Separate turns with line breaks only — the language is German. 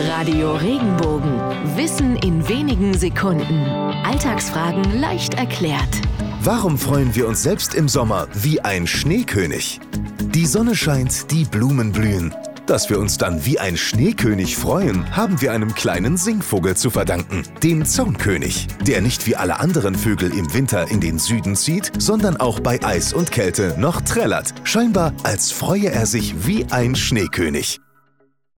Radio Regenbogen. Wissen in wenigen Sekunden. Alltagsfragen leicht erklärt.
Warum freuen wir uns selbst im Sommer wie ein Schneekönig? Die Sonne scheint, die Blumen blühen. Dass wir uns dann wie ein Schneekönig freuen, haben wir einem kleinen Singvogel zu verdanken, dem Zaunkönig, der nicht wie alle anderen Vögel im Winter in den Süden zieht, sondern auch bei Eis und Kälte noch trällert, scheinbar als freue er sich wie ein Schneekönig.